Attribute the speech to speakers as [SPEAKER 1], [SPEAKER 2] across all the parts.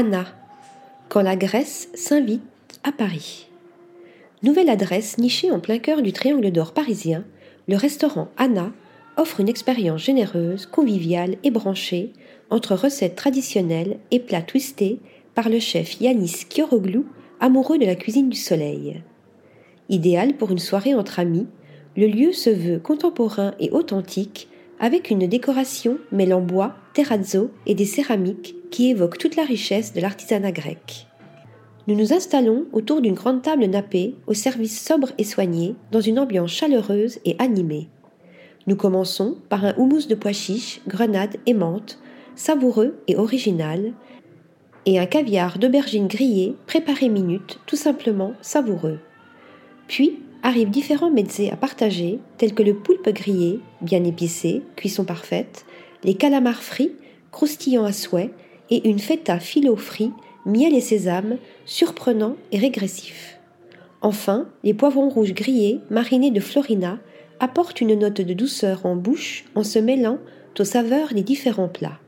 [SPEAKER 1] Anna, quand la Grèce s'invite à Paris. Nouvelle adresse nichée en plein cœur du triangle d'or parisien, le restaurant Anna offre une expérience généreuse, conviviale et branchée entre recettes traditionnelles et plats twistés par le chef Yanis Kioroglou, amoureux de la cuisine du soleil. Idéal pour une soirée entre amis, le lieu se veut contemporain et authentique avec une décoration mêlant bois, terrazzo et des céramiques qui évoquent toute la richesse de l'artisanat grec. Nous nous installons autour d'une grande table nappée au service sobre et soigné dans une ambiance chaleureuse et animée. Nous commençons par un houmous de pois chiches, grenades et menthe, savoureux et original, et un caviar d'aubergine grillée préparé minute, tout simplement savoureux. Puis arrivent différents mezzés à partager, tels que le poulpe grillé, bien épicé, cuisson parfaite, les calamars frits, croustillants à souhait, et une feta filo frit, miel et sésame, surprenant et régressif. Enfin, les poivrons rouges grillés, marinés de florina, apportent une note de douceur en bouche en se mêlant aux saveurs des différents plats.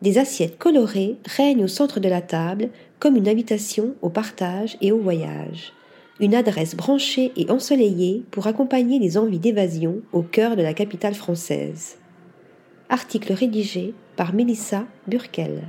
[SPEAKER 1] Des assiettes colorées règnent au centre de la table comme une invitation au partage et au voyage une adresse branchée et ensoleillée pour accompagner les envies d'évasion au cœur de la capitale française. Article rédigé par Mélissa Burkel.